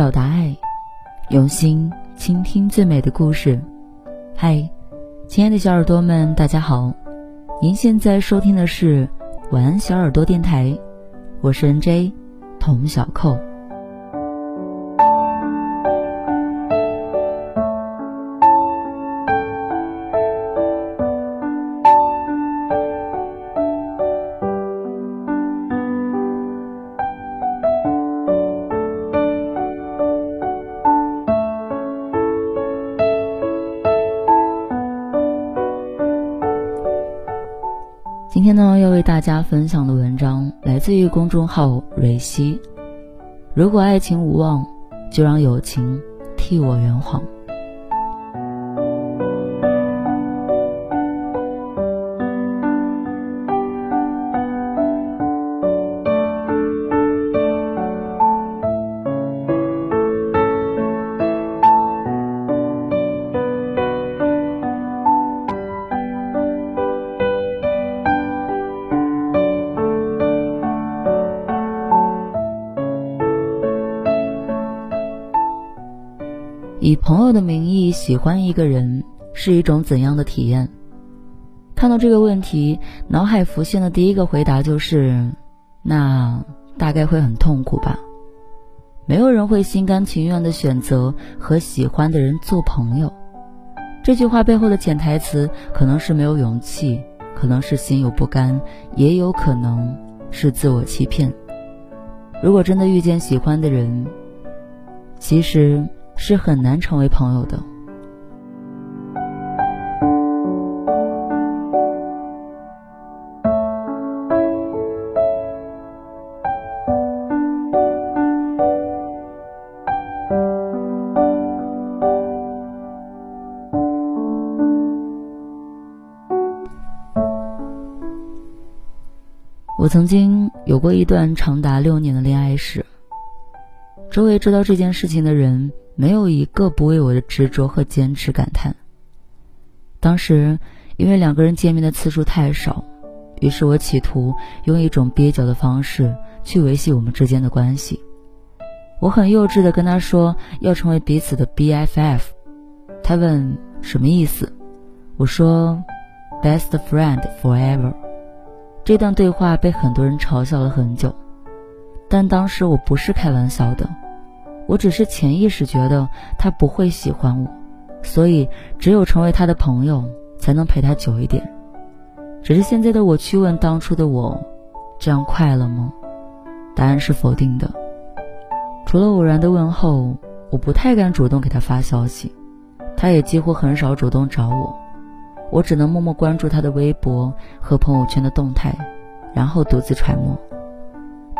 表达爱，用心倾听最美的故事。嗨，亲爱的小耳朵们，大家好！您现在收听的是晚安小耳朵电台，我是 N J 童小扣。今天呢，要为大家分享的文章来自于公众号蕊希。如果爱情无望，就让友情替我圆谎。以朋友的名义喜欢一个人是一种怎样的体验？看到这个问题，脑海浮现的第一个回答就是：那大概会很痛苦吧。没有人会心甘情愿的选择和喜欢的人做朋友。这句话背后的潜台词可能是没有勇气，可能是心有不甘，也有可能是自我欺骗。如果真的遇见喜欢的人，其实。是很难成为朋友的。我曾经有过一段长达六年的恋爱史，周围知道这件事情的人。没有一个不为我的执着和坚持感叹。当时，因为两个人见面的次数太少，于是我企图用一种蹩脚的方式去维系我们之间的关系。我很幼稚的跟他说要成为彼此的 BFF，他问什么意思，我说 Best friend forever。这段对话被很多人嘲笑了很久，但当时我不是开玩笑的。我只是潜意识觉得他不会喜欢我，所以只有成为他的朋友才能陪他久一点。只是现在的我去问当初的我，这样快乐吗？答案是否定的。除了偶然的问候，我不太敢主动给他发消息，他也几乎很少主动找我，我只能默默关注他的微博和朋友圈的动态，然后独自揣摩。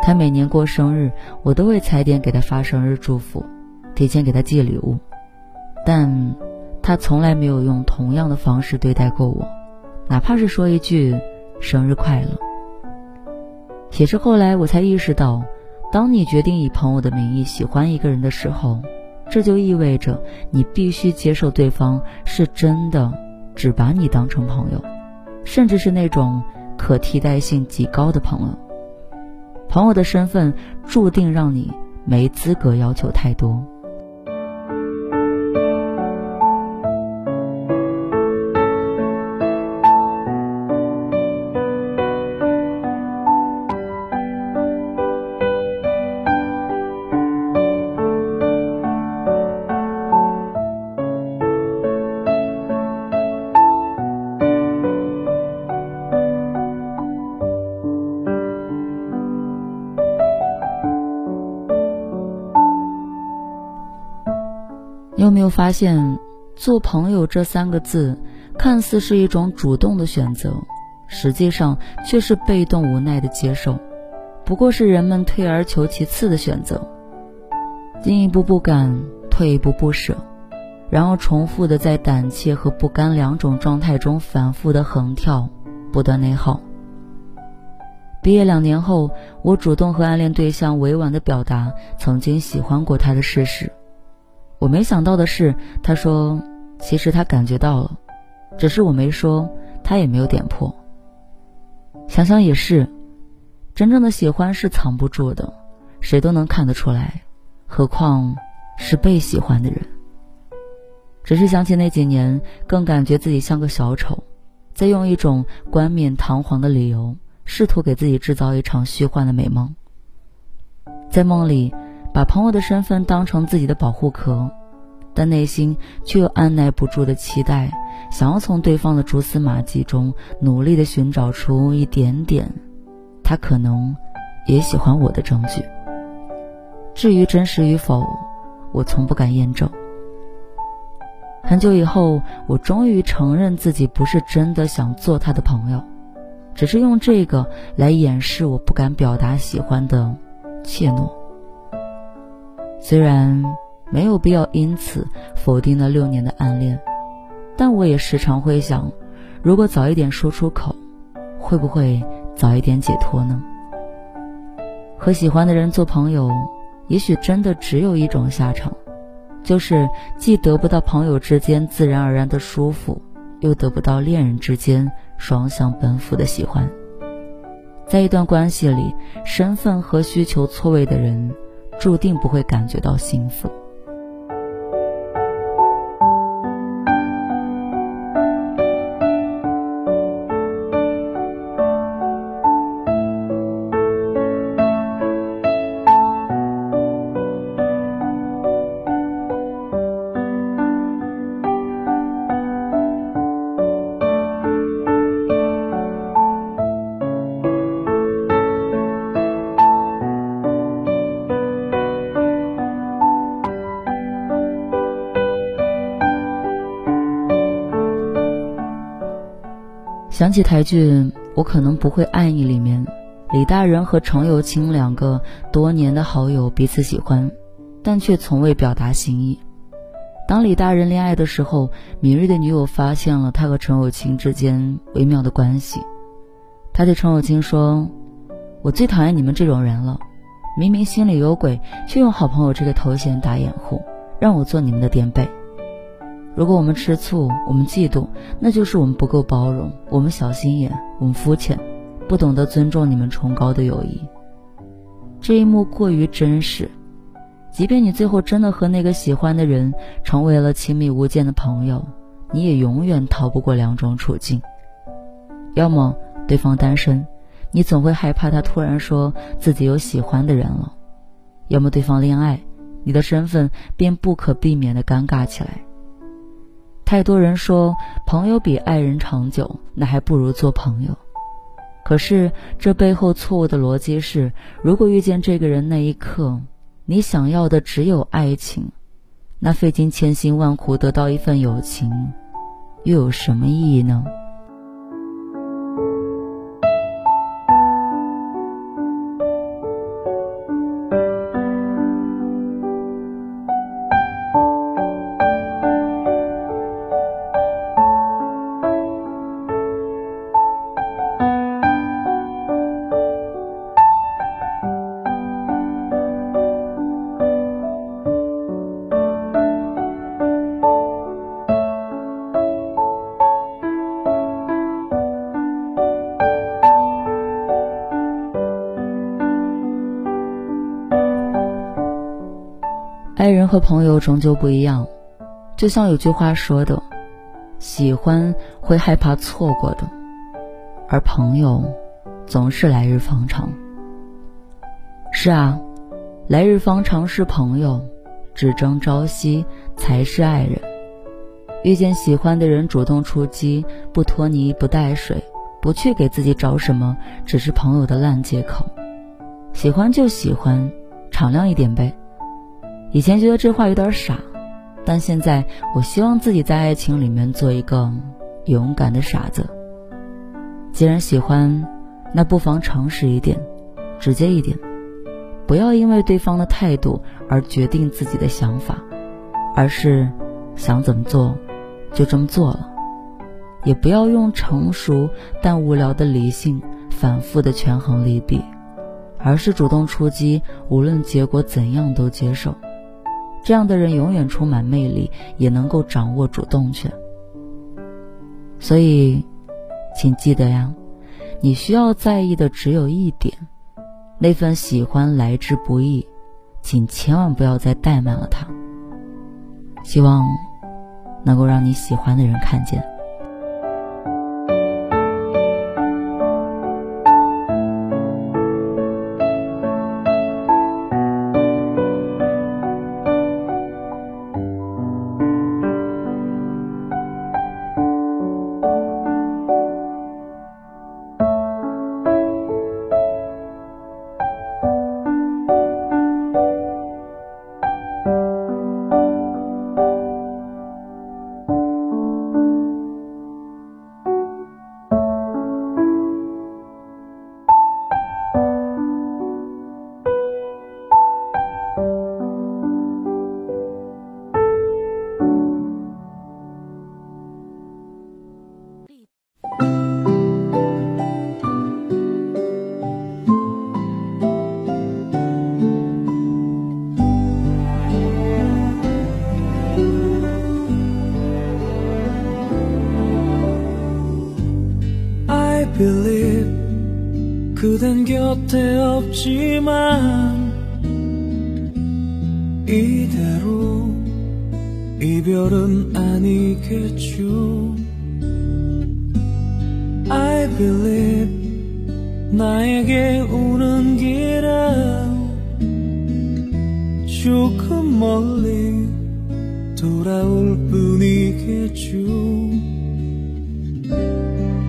他每年过生日，我都会踩点给他发生日祝福，提前给他寄礼物，但他从来没有用同样的方式对待过我，哪怕是说一句“生日快乐”。也是后来我才意识到，当你决定以朋友的名义喜欢一个人的时候，这就意味着你必须接受对方是真的只把你当成朋友，甚至是那种可替代性极高的朋友。朋友的身份注定让你没资格要求太多。有没有发现，做朋友这三个字，看似是一种主动的选择，实际上却是被动无奈的接受，不过是人们退而求其次的选择。进一步不敢，退一步不舍，然后重复的在胆怯和不甘两种状态中反复的横跳，不断内耗。毕业两年后，我主动和暗恋对象委婉的表达曾经喜欢过他的事实。我没想到的是，他说：“其实他感觉到了，只是我没说，他也没有点破。”想想也是，真正的喜欢是藏不住的，谁都能看得出来，何况是被喜欢的人。只是想起那几年，更感觉自己像个小丑，在用一种冠冕堂皇的理由，试图给自己制造一场虚幻的美梦。在梦里，把朋友的身份当成自己的保护壳，但内心却又按耐不住的期待，想要从对方的蛛丝马迹中努力的寻找出一点点，他可能也喜欢我的证据。至于真实与否，我从不敢验证。很久以后，我终于承认自己不是真的想做他的朋友，只是用这个来掩饰我不敢表达喜欢的。怯懦，虽然没有必要因此否定了六年的暗恋，但我也时常会想，如果早一点说出口，会不会早一点解脱呢？和喜欢的人做朋友，也许真的只有一种下场，就是既得不到朋友之间自然而然的舒服，又得不到恋人之间双向奔赴的喜欢。在一段关系里，身份和需求错位的人，注定不会感觉到幸福。想起台剧《我可能不会爱你》里面，李大人和程又青两个多年的好友彼此喜欢，但却从未表达心意。当李大人恋爱的时候，敏锐的女友发现了他和程又青之间微妙的关系。他对程又青说：“我最讨厌你们这种人了，明明心里有鬼，却用好朋友这个头衔打掩护，让我做你们的垫背。”如果我们吃醋，我们嫉妒，那就是我们不够包容，我们小心眼，我们肤浅，不懂得尊重你们崇高的友谊。这一幕过于真实，即便你最后真的和那个喜欢的人成为了亲密无间的朋友，你也永远逃不过两种处境：要么对方单身，你总会害怕他突然说自己有喜欢的人了；要么对方恋爱，你的身份便不可避免的尴尬起来。太多人说朋友比爱人长久，那还不如做朋友。可是这背后错误的逻辑是：如果遇见这个人那一刻，你想要的只有爱情，那费尽千辛万苦得到一份友情，又有什么意义呢？和朋友终究不一样，就像有句话说的：“喜欢会害怕错过的，而朋友总是来日方长。”是啊，来日方长是朋友，只争朝夕才是爱人。遇见喜欢的人，主动出击，不拖泥不带水，不去给自己找什么只是朋友的烂借口。喜欢就喜欢，敞亮一点呗。以前觉得这话有点傻，但现在我希望自己在爱情里面做一个勇敢的傻子。既然喜欢，那不妨诚实一点，直接一点，不要因为对方的态度而决定自己的想法，而是想怎么做就这么做了，也不要用成熟但无聊的理性反复的权衡利弊，而是主动出击，无论结果怎样都接受。这样的人永远充满魅力，也能够掌握主动权。所以，请记得呀，你需要在意的只有一点：那份喜欢来之不易，请千万不要再怠慢了他。希望能够让你喜欢的人看见。Believe 그댄 곁에 없지만 이대로 이별은 아니겠죠. I believe 나에게 오는 길은 조금 멀리 돌아올 뿐이겠죠.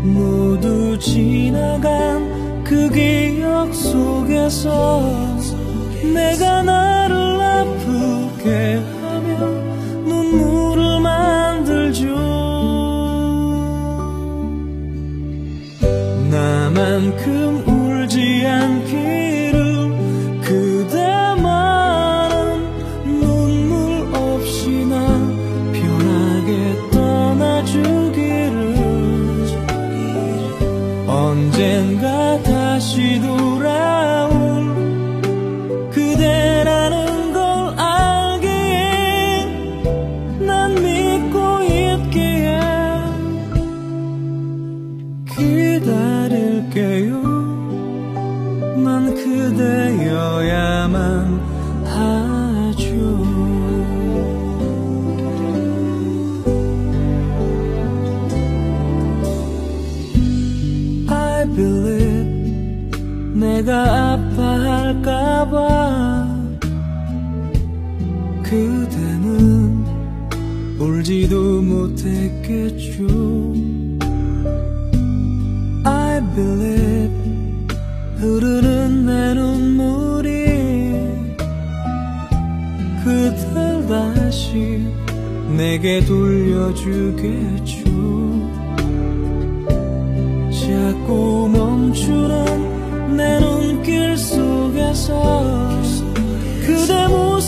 모두 지나간 그 기억 속에서 내가 나를 아프게 언젠가 다시 돌아 Believe 내가 아파할까봐 그대는 울지도 못했겠죠. I believe 흐르는 내 눈물이 그댈 다시 내게 돌려주겠죠 자꾸 멈추는 내 눈길 속에서 그대 모습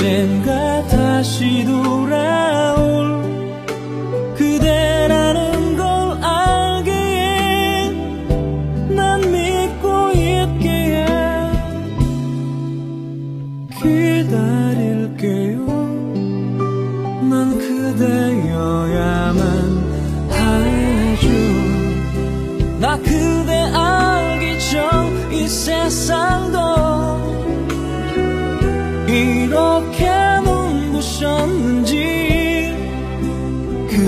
언젠가 다시 돌아올 그대라는 걸 알기에 난 믿고 있기에 기다릴게요. 난 그대여야만 하죠 나 그대 알기 전 이 세상도 이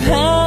how